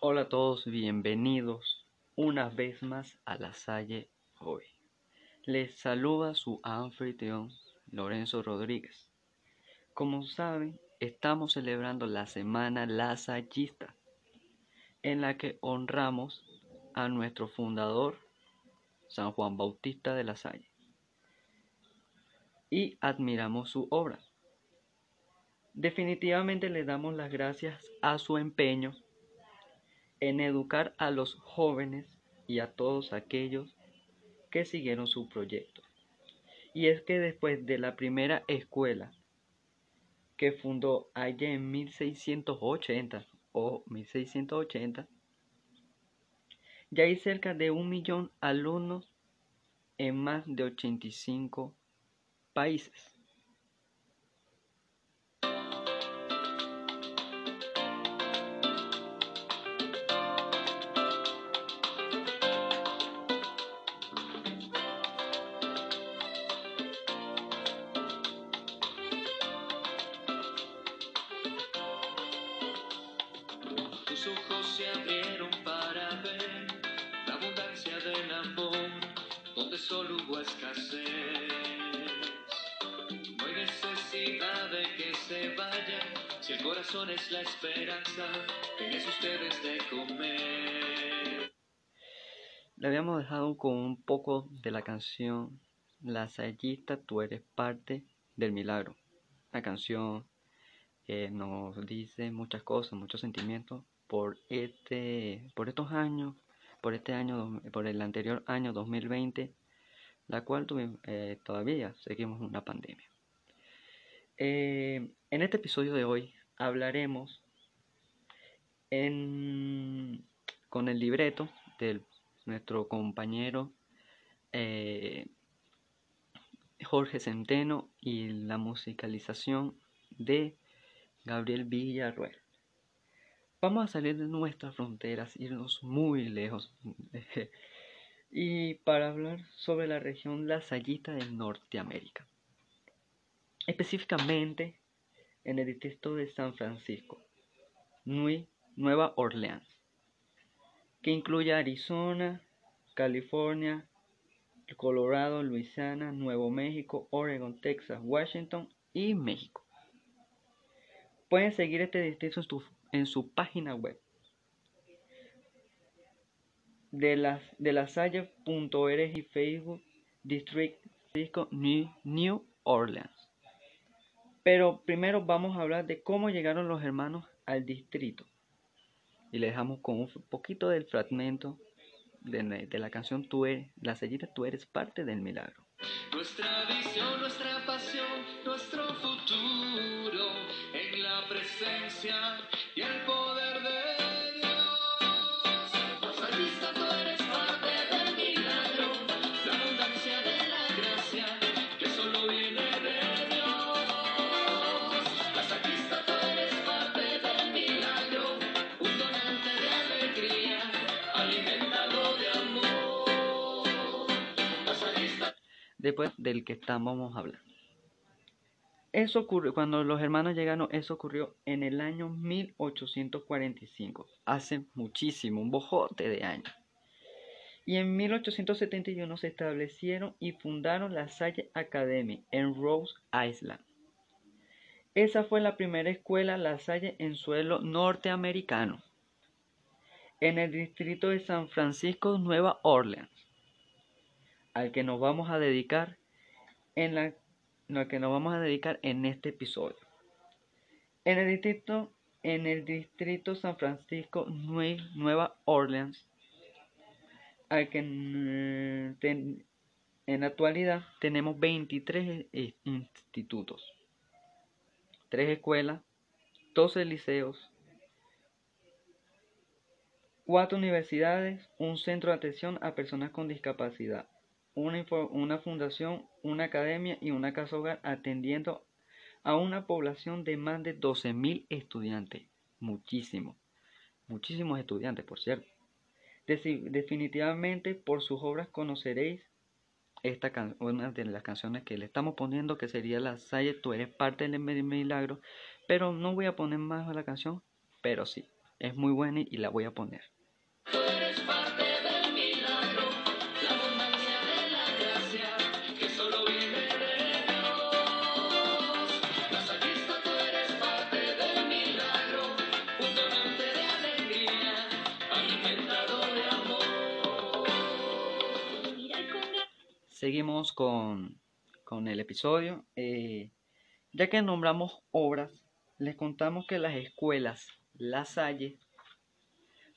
Hola a todos, bienvenidos una vez más a La Salle hoy. Les saluda su anfitrión Lorenzo Rodríguez. Como saben, estamos celebrando la Semana Lasallista, en la que honramos a nuestro fundador, San Juan Bautista de la Salle, y admiramos su obra. Definitivamente le damos las gracias a su empeño en educar a los jóvenes y a todos aquellos que siguieron su proyecto. Y es que después de la primera escuela que fundó allá en 1680 o 1680, ya hay cerca de un millón de alumnos en más de 85 países. Ojos se abrieron para ver la abundancia del amor, donde solo hubo escasez. No hay necesidad de que se vayan, si el corazón es la esperanza, tienes ustedes de comer. Le habíamos dejado con un poco de la canción La Sayista, tú eres parte del milagro. La canción que nos dice muchas cosas, muchos sentimientos por este, por estos años, por este año, por el anterior año 2020, la cual eh, todavía seguimos una pandemia. Eh, en este episodio de hoy hablaremos con el libreto de nuestro compañero eh, Jorge Centeno y la musicalización de Gabriel Villarruel. Vamos a salir de nuestras fronteras, irnos muy lejos. y para hablar sobre la región lasallita de Norteamérica. Específicamente en el distrito de San Francisco, Nueva Orleans, que incluye Arizona, California, Colorado, Luisiana, Nuevo México, Oregon, Texas, Washington y México. Pueden seguir este distrito en su, en su página web de las de la y Facebook District New, New Orleans. Pero primero vamos a hablar de cómo llegaron los hermanos al distrito. Y le dejamos con un poquito del fragmento de, de la canción Tú eres, la sellita Tú eres parte del milagro. Nuestra visión, nuestra pasión, nuestro futuro en la presencia Después del que estamos hablando. Eso ocurrió, cuando los hermanos llegaron, eso ocurrió en el año 1845, hace muchísimo, un bojote de años. Y en 1871 se establecieron y fundaron la Salle Academy en Rose Island. Esa fue la primera escuela La Salle en suelo norteamericano, en el distrito de San Francisco, Nueva Orleans, al que nos vamos a dedicar en la que nos vamos a dedicar en este episodio. En el distrito, en el distrito San Francisco, Nue- Nueva Orleans, al que mm, en la actualidad tenemos 23 i- institutos. tres escuelas, 12 liceos, cuatro universidades, un centro de atención a personas con discapacidad, una, una fundación, una academia y una casa hogar atendiendo a una población de más de 12.000 estudiantes. Muchísimo, muchísimos estudiantes, por cierto. definitivamente por sus obras conoceréis esta una de las canciones que le estamos poniendo, que sería La Salle, tú eres parte del milagro, pero no voy a poner más a la canción, pero sí, es muy buena y la voy a poner. Seguimos con, el episodio. Eh, ya que nombramos obras, les contamos que las escuelas La Salle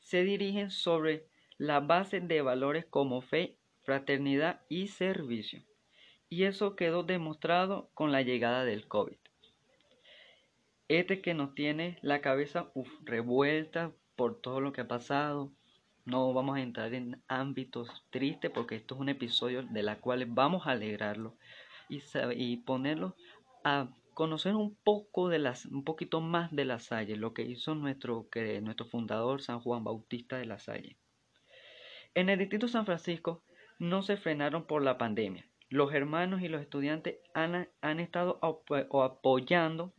se dirigen sobre la base de valores como fe, fraternidad y servicio. Y eso quedó demostrado con la llegada del COVID. Este que nos tiene la cabeza revuelta por todo lo que ha pasado, no vamos a entrar en ámbitos tristes porque esto es un episodio de la cual vamos a alegrarlo y, y ponerlo a conocer un poco de las, un poquito más de la Salle, lo que hizo nuestro, que, nuestro fundador San Juan Bautista de la Salle. En el distrito San Francisco no se frenaron por la pandemia. Los hermanos y los estudiantes han, han estado apoyando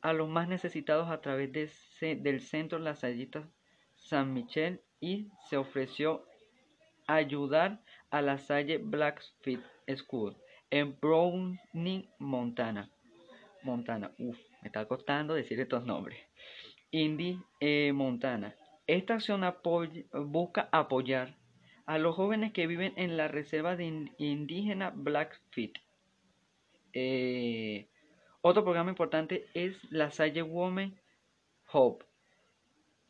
a los más necesitados a través de, del centro La Sallita San Michel y se ofreció ayudar a la Salle Blackfeet School en Browning, Montana. Montana, uff, me está costando decir estos nombres. Indy, eh, Montana. Esta acción busca apoyar a los jóvenes que viven en la reserva de indígena Blackfeet. Eh, otro programa importante es la Salle Women Hope,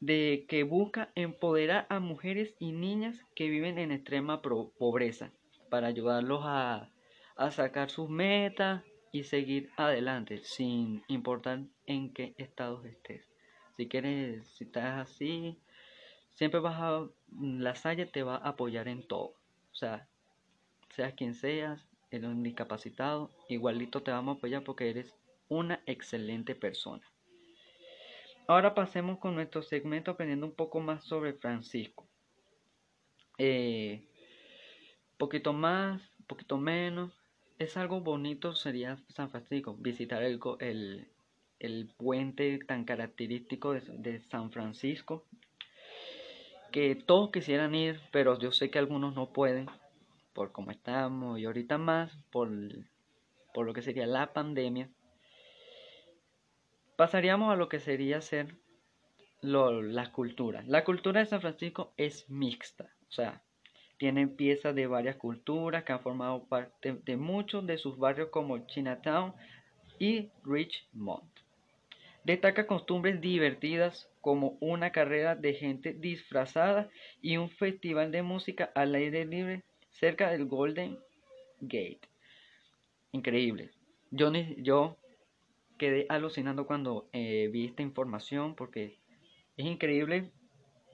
de que busca empoderar a mujeres y niñas que viven en extrema pobreza para ayudarlos a, sacar sus metas y seguir adelante sin importar en qué estado estés. Si quieres, si estás así, siempre vas a, la Salle te va a apoyar en todo. O sea, seas quien seas, eres discapacitado, igualito te vamos a apoyar porque eres una excelente persona. Ahora pasemos con nuestro segmento aprendiendo un poco más sobre Francisco. Eh, poquito más, poquito menos. Es algo bonito, sería San Francisco, visitar el, el, puente tan característico de, de, San Francisco, que todos quisieran ir, pero yo sé que algunos no pueden, por cómo estamos, y ahorita más, por, por lo que sería la pandemia. Pasaríamos a lo que sería ser lo, la cultura. La cultura de San Francisco es mixta, o sea, tienen piezas de varias culturas que han formado parte de muchos de sus barrios como Chinatown y Richmond. Destaca costumbres divertidas como una carrera de gente disfrazada y un festival de música al aire libre cerca del Golden Gate. Increíble. Yo, yo quedé alucinando cuando eh, vi esta información porque es increíble.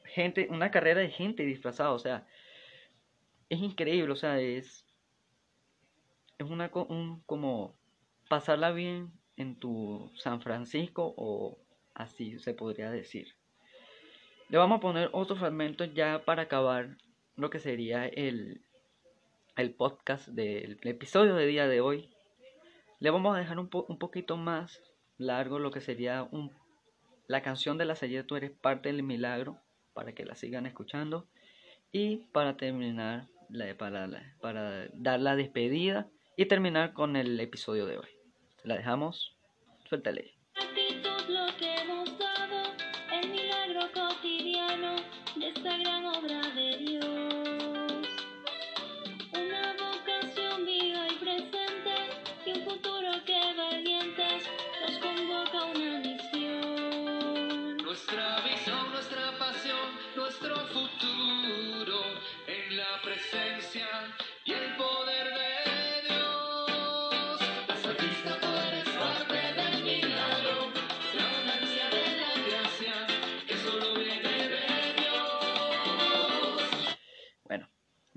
Gente, una carrera de gente disfrazada, o sea, es increíble, o sea, es, es una un, como pasarla bien en tu San Francisco o así se podría decir. Le vamos a poner otro fragmento ya para acabar lo que sería el, el podcast del episodio de día de hoy le vamos a dejar un, poquito más largo lo que sería la canción de la serie Tú eres parte del milagro, para que la sigan escuchando. Y para terminar, la, para, para dar la despedida y terminar con el episodio de hoy. La dejamos, suéltale. esta gran obra de Dios.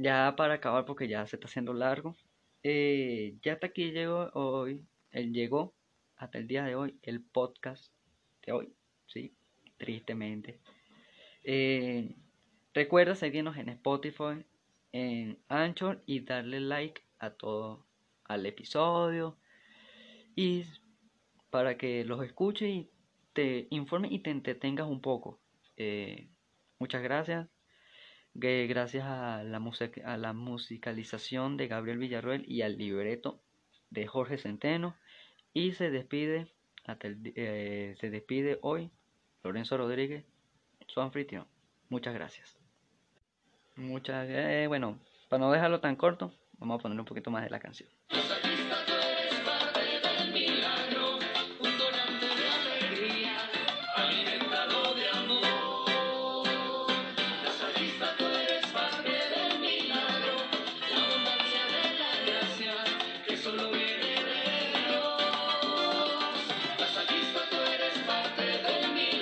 Ya para acabar, porque ya se está haciendo largo, eh, ya hasta aquí llegó hoy, él llegó hasta el día de hoy el podcast de hoy, sí, tristemente. Eh, recuerda seguirnos en Spotify, en Anchor y darle like a todo al episodio y para que los escuche y te informe y te entretengas un poco. Eh, muchas gracias. Gracias a la, a la musicalización de Gabriel Villarruel y al libreto de Jorge Centeno. Y se despide, hasta eh, se despide hoy Lorenzo Rodríguez, su anfitrión. Muchas gracias. Muchas, eh, bueno, para no dejarlo tan corto, vamos a poner un poquito más de la canción.